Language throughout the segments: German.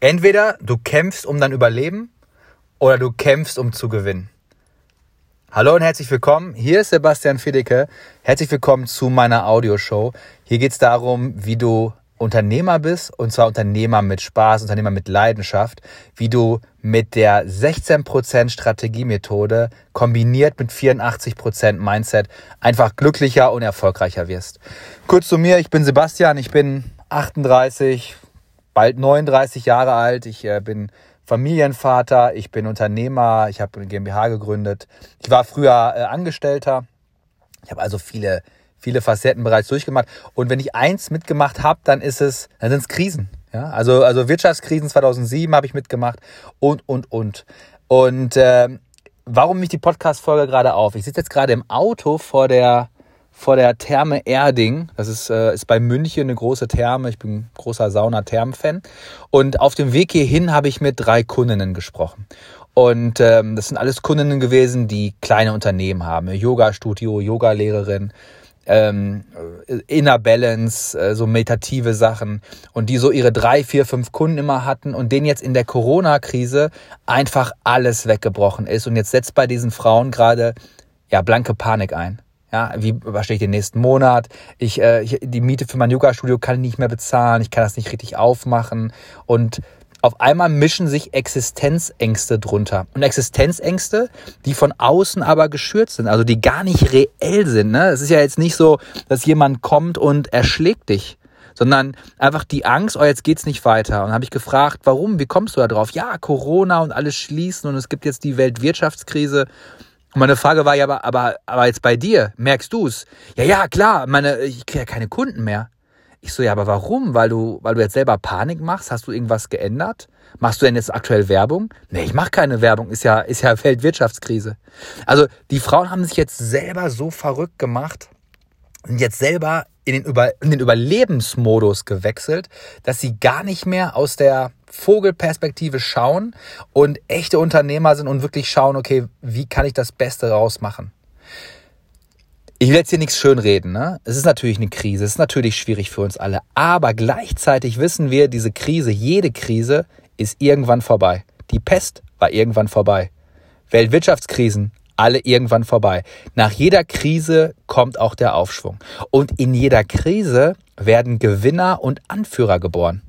Entweder du kämpfst um dein Überleben oder du kämpfst um zu gewinnen. Hallo und herzlich willkommen. Hier ist Sebastian Fiedecke. Herzlich willkommen zu meiner Audioshow. Hier geht es darum, wie du Unternehmer bist und zwar Unternehmer mit Spaß, Unternehmer mit Leidenschaft, wie du mit der 16% Strategiemethode kombiniert mit 84% Mindset einfach glücklicher und erfolgreicher wirst. Kurz zu mir, ich bin Sebastian, ich bin 38, bald 39 Jahre alt. Ich äh, bin Familienvater, ich bin Unternehmer, ich habe eine GmbH gegründet. Ich war früher äh, Angestellter. Ich habe also viele, viele Facetten bereits durchgemacht. Und wenn ich eins mitgemacht habe, dann ist es, dann sind es Krisen. Ja, also, also Wirtschaftskrisen 2007 habe ich mitgemacht und, und, und. Und äh, warum mich die Podcast-Folge gerade auf? Ich sitze jetzt gerade im Auto vor der, vor der Therme Erding. Das ist, äh, ist bei München eine große Therme. Ich bin großer Sauna-Thermen-Fan. Und auf dem Weg hierhin habe ich mit drei Kundinnen gesprochen. Und ähm, das sind alles Kundinnen gewesen, die kleine Unternehmen haben. Yoga-Studio, Yoga-Lehrerin, ähm, Inner Balance, äh, so meditative Sachen und die so ihre drei, vier, fünf Kunden immer hatten und denen jetzt in der Corona-Krise einfach alles weggebrochen ist und jetzt setzt bei diesen Frauen gerade ja blanke Panik ein. Ja, wie überstehe ich den nächsten Monat? Ich, äh, ich, die Miete für mein Yoga-Studio kann ich nicht mehr bezahlen. Ich kann das nicht richtig aufmachen. Und auf einmal mischen sich Existenzängste drunter. Und Existenzängste, die von außen aber geschürt sind, also die gar nicht reell sind. Ne? Es ist ja jetzt nicht so, dass jemand kommt und erschlägt dich, sondern einfach die Angst, oh, jetzt geht's nicht weiter. Und habe ich gefragt, warum? Wie kommst du da drauf? Ja, Corona und alles schließen und es gibt jetzt die Weltwirtschaftskrise. Und meine Frage war ja, aber, aber, aber jetzt bei dir, merkst du es? Ja, ja, klar, meine, ich kriege ja keine Kunden mehr. Ich so, ja, aber warum? Weil du, weil du jetzt selber Panik machst? Hast du irgendwas geändert? Machst du denn jetzt aktuell Werbung? Nee, ich mache keine Werbung, ist ja, ist ja Weltwirtschaftskrise. Also die Frauen haben sich jetzt selber so verrückt gemacht und jetzt selber in den, Über in den Überlebensmodus gewechselt, dass sie gar nicht mehr aus der Vogelperspektive schauen und echte Unternehmer sind und wirklich schauen, okay, wie kann ich das Beste rausmachen? Ich will jetzt hier nichts schönreden. Ne? Es ist natürlich eine Krise, es ist natürlich schwierig für uns alle. Aber gleichzeitig wissen wir, diese Krise, jede Krise ist irgendwann vorbei. Die Pest war irgendwann vorbei. Weltwirtschaftskrisen, alle irgendwann vorbei. Nach jeder Krise kommt auch der Aufschwung. Und in jeder Krise werden Gewinner und Anführer geboren.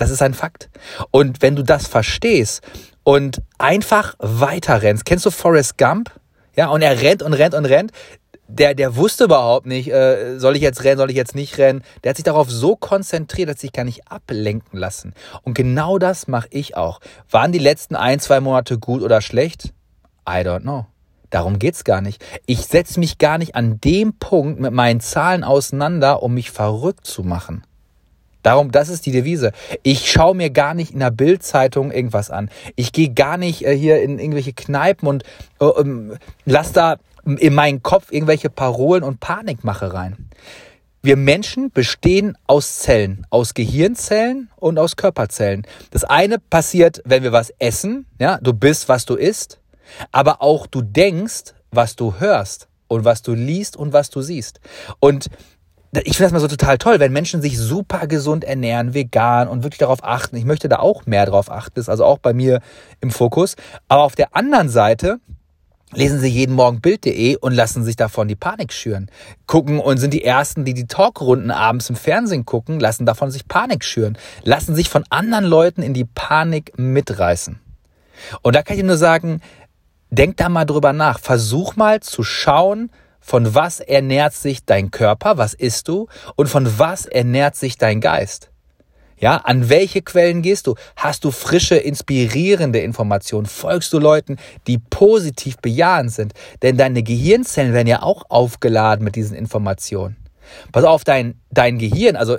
Das ist ein Fakt. Und wenn du das verstehst und einfach weiter rennst, kennst du Forrest Gump? Ja, und er rennt und rennt und rennt. Der, der wusste überhaupt nicht, äh, soll ich jetzt rennen, soll ich jetzt nicht rennen. Der hat sich darauf so konzentriert, dass sich gar nicht ablenken lassen. Und genau das mache ich auch. Waren die letzten ein, zwei Monate gut oder schlecht? I don't know. Darum geht's gar nicht. Ich setze mich gar nicht an dem Punkt mit meinen Zahlen auseinander, um mich verrückt zu machen. Darum, das ist die Devise. Ich schaue mir gar nicht in der Bildzeitung irgendwas an. Ich gehe gar nicht äh, hier in irgendwelche Kneipen und äh, ähm, lass da in meinen Kopf irgendwelche Parolen und Panikmache rein. Wir Menschen bestehen aus Zellen, aus Gehirnzellen und aus Körperzellen. Das eine passiert, wenn wir was essen, ja, du bist, was du isst, aber auch du denkst, was du hörst und was du liest und was du siehst. Und ich finde das mal so total toll, wenn Menschen sich super gesund ernähren, vegan und wirklich darauf achten. Ich möchte da auch mehr drauf achten, das ist also auch bei mir im Fokus. Aber auf der anderen Seite lesen sie jeden Morgen Bild.de und lassen sich davon die Panik schüren. Gucken und sind die Ersten, die die Talkrunden abends im Fernsehen gucken, lassen davon sich Panik schüren. Lassen sich von anderen Leuten in die Panik mitreißen. Und da kann ich nur sagen, denk da mal drüber nach. Versuch mal zu schauen, von was ernährt sich dein Körper, was isst du und von was ernährt sich dein Geist? Ja, an welche Quellen gehst du? Hast du frische, inspirierende Informationen? Folgst du Leuten, die positiv bejahend sind? Denn deine Gehirnzellen werden ja auch aufgeladen mit diesen Informationen. Pass auf, dein, dein Gehirn, also,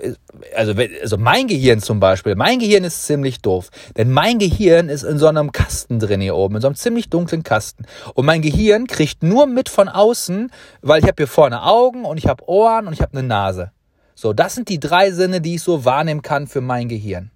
also, also mein Gehirn zum Beispiel, mein Gehirn ist ziemlich doof. Denn mein Gehirn ist in so einem Kasten drin hier oben, in so einem ziemlich dunklen Kasten. Und mein Gehirn kriegt nur mit von außen, weil ich habe hier vorne Augen und ich habe Ohren und ich habe eine Nase. So, das sind die drei Sinne, die ich so wahrnehmen kann für mein Gehirn.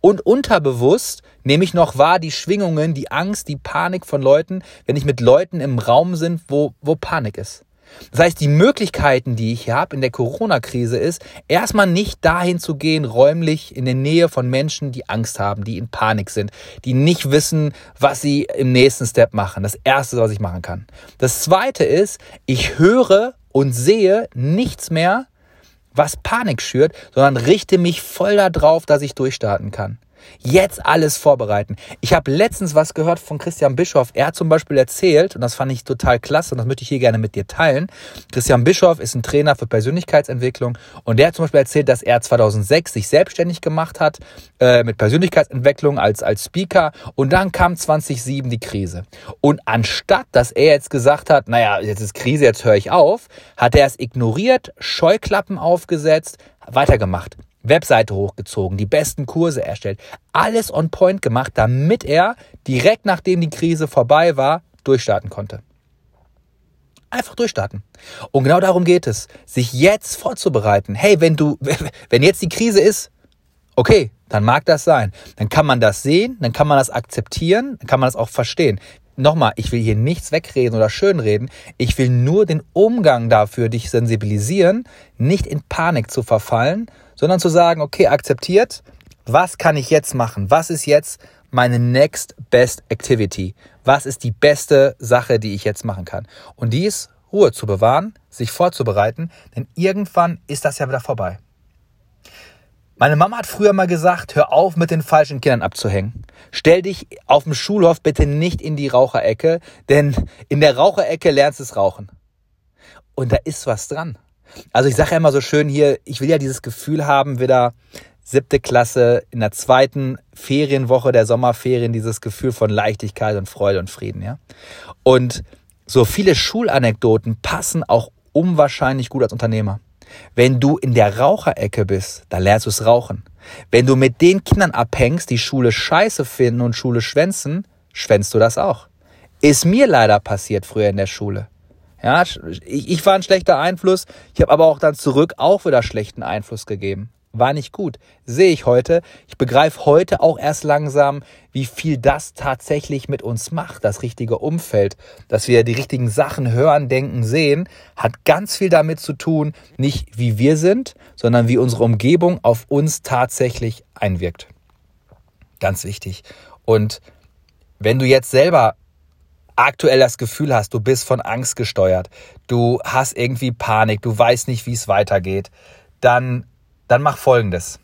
Und unterbewusst nehme ich noch wahr die Schwingungen, die Angst, die Panik von Leuten, wenn ich mit Leuten im Raum sind, wo, wo Panik ist. Das heißt, die Möglichkeiten, die ich hier habe in der Corona-Krise ist, erstmal nicht dahin zu gehen, räumlich in der Nähe von Menschen, die Angst haben, die in Panik sind, die nicht wissen, was sie im nächsten Step machen. Das Erste, was ich machen kann. Das Zweite ist, ich höre und sehe nichts mehr, was Panik schürt, sondern richte mich voll darauf, dass ich durchstarten kann. Jetzt alles vorbereiten. Ich habe letztens was gehört von Christian Bischoff. Er hat zum Beispiel erzählt, und das fand ich total klasse, und das möchte ich hier gerne mit dir teilen. Christian Bischoff ist ein Trainer für Persönlichkeitsentwicklung und der hat zum Beispiel erzählt, dass er 2006 sich selbstständig gemacht hat äh, mit Persönlichkeitsentwicklung als, als Speaker und dann kam 2007 die Krise. Und anstatt, dass er jetzt gesagt hat, naja, jetzt ist Krise, jetzt höre ich auf, hat er es ignoriert, Scheuklappen aufgesetzt, weitergemacht. Webseite hochgezogen, die besten Kurse erstellt, alles on point gemacht, damit er direkt nachdem die Krise vorbei war, durchstarten konnte. Einfach durchstarten. Und genau darum geht es, sich jetzt vorzubereiten. Hey, wenn du, wenn jetzt die Krise ist, okay, dann mag das sein. Dann kann man das sehen, dann kann man das akzeptieren, dann kann man das auch verstehen. Nochmal, ich will hier nichts wegreden oder schönreden. Ich will nur den Umgang dafür dich sensibilisieren, nicht in Panik zu verfallen, sondern zu sagen, okay, akzeptiert, was kann ich jetzt machen? Was ist jetzt meine next best activity? Was ist die beste Sache, die ich jetzt machen kann? Und dies Ruhe zu bewahren, sich vorzubereiten, denn irgendwann ist das ja wieder vorbei. Meine Mama hat früher mal gesagt, hör auf mit den falschen Kindern abzuhängen. Stell dich auf dem Schulhof bitte nicht in die Raucherecke, denn in der Raucherecke lernst du es rauchen. Und da ist was dran. Also ich sage ja immer so schön hier, ich will ja dieses Gefühl haben, wieder siebte Klasse in der zweiten Ferienwoche der Sommerferien, dieses Gefühl von Leichtigkeit und Freude und Frieden, ja. Und so viele Schulanekdoten passen auch unwahrscheinlich gut als Unternehmer. Wenn du in der Raucherecke bist, da lernst du es rauchen. Wenn du mit den Kindern abhängst, die Schule scheiße finden und Schule schwänzen, schwänzt du das auch. Ist mir leider passiert früher in der Schule. Ja, ich, ich war ein schlechter Einfluss. Ich habe aber auch dann zurück auch wieder schlechten Einfluss gegeben. War nicht gut. Sehe ich heute. Ich begreife heute auch erst langsam, wie viel das tatsächlich mit uns macht, das richtige Umfeld. Dass wir die richtigen Sachen hören, denken, sehen, hat ganz viel damit zu tun, nicht wie wir sind, sondern wie unsere Umgebung auf uns tatsächlich einwirkt. Ganz wichtig. Und wenn du jetzt selber aktuell das Gefühl hast, du bist von Angst gesteuert, du hast irgendwie Panik, du weißt nicht, wie es weitergeht, dann, dann mach Folgendes.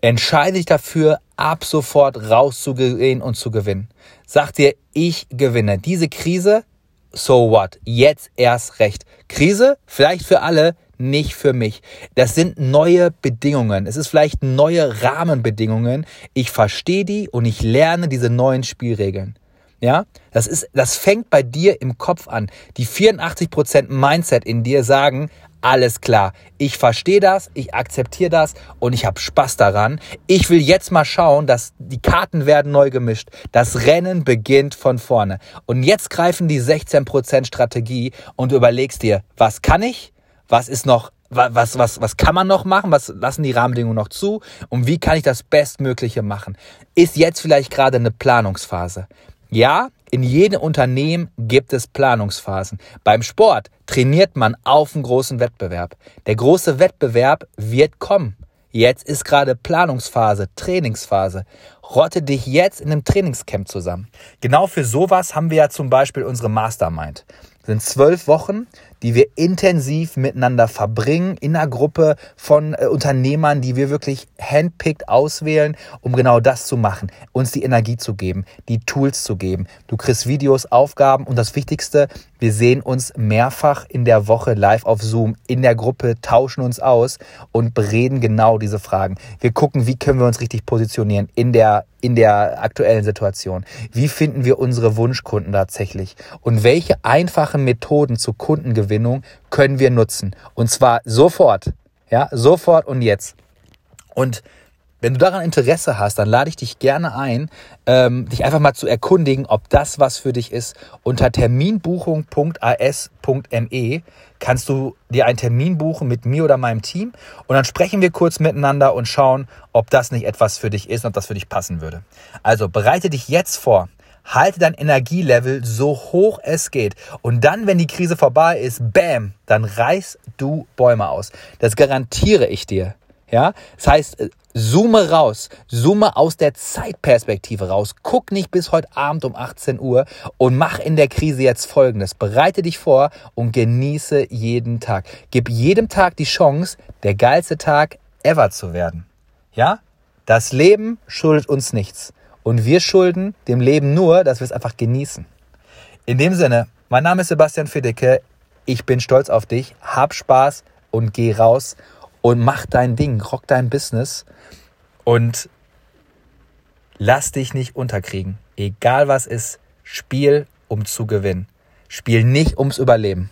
Entscheide dich dafür, ab sofort rauszugehen und zu gewinnen. Sag dir, ich gewinne. Diese Krise, so what? Jetzt erst recht. Krise, vielleicht für alle, nicht für mich. Das sind neue Bedingungen. Es ist vielleicht neue Rahmenbedingungen. Ich verstehe die und ich lerne diese neuen Spielregeln. Ja, das ist, das fängt bei dir im Kopf an. Die 84% Mindset in dir sagen, alles klar, ich verstehe das, ich akzeptiere das und ich habe Spaß daran. Ich will jetzt mal schauen, dass die Karten werden neu gemischt. Das Rennen beginnt von vorne. Und jetzt greifen die 16% Strategie und du überlegst dir, was kann ich? Was ist noch was, was, was kann man noch machen? Was lassen die Rahmenbedingungen noch zu? Und wie kann ich das Bestmögliche machen? Ist jetzt vielleicht gerade eine Planungsphase? Ja, in jedem Unternehmen gibt es Planungsphasen. Beim Sport trainiert man auf einen großen Wettbewerb. Der große Wettbewerb wird kommen. Jetzt ist gerade Planungsphase, Trainingsphase. Rotte dich jetzt in einem Trainingscamp zusammen. Genau für sowas haben wir ja zum Beispiel unsere Mastermind. Das sind zwölf Wochen, die wir intensiv miteinander verbringen in einer Gruppe von äh, Unternehmern, die wir wirklich handpicked auswählen, um genau das zu machen, uns die Energie zu geben, die Tools zu geben. Du kriegst Videos, Aufgaben und das Wichtigste, wir sehen uns mehrfach in der Woche live auf Zoom in der Gruppe, tauschen uns aus und bereden genau diese Fragen. Wir gucken, wie können wir uns richtig positionieren in der in der aktuellen Situation? Wie finden wir unsere Wunschkunden tatsächlich? Und welche einfachen Methoden zur Kundengewinnung können wir nutzen? Und zwar sofort. Ja, sofort und jetzt. Und wenn du daran Interesse hast, dann lade ich dich gerne ein, ähm, dich einfach mal zu erkundigen, ob das was für dich ist. Unter terminbuchung.as.me kannst du dir einen Termin buchen mit mir oder meinem Team und dann sprechen wir kurz miteinander und schauen, ob das nicht etwas für dich ist und ob das für dich passen würde. Also bereite dich jetzt vor. Halte dein Energielevel so hoch es geht. Und dann, wenn die Krise vorbei ist, bam, dann reißt du Bäume aus. Das garantiere ich dir. Ja, das heißt, äh, zoome raus, zoome aus der Zeitperspektive raus. Guck nicht bis heute Abend um 18 Uhr und mach in der Krise jetzt Folgendes. Bereite dich vor und genieße jeden Tag. Gib jedem Tag die Chance, der geilste Tag ever zu werden. Ja? Das Leben schuldet uns nichts. Und wir schulden dem Leben nur, dass wir es einfach genießen. In dem Sinne, mein Name ist Sebastian Fiddecke. Ich bin stolz auf dich. Hab Spaß und geh raus und mach dein Ding, rock dein Business und lass dich nicht unterkriegen. Egal was ist, spiel um zu gewinnen. Spiel nicht ums Überleben.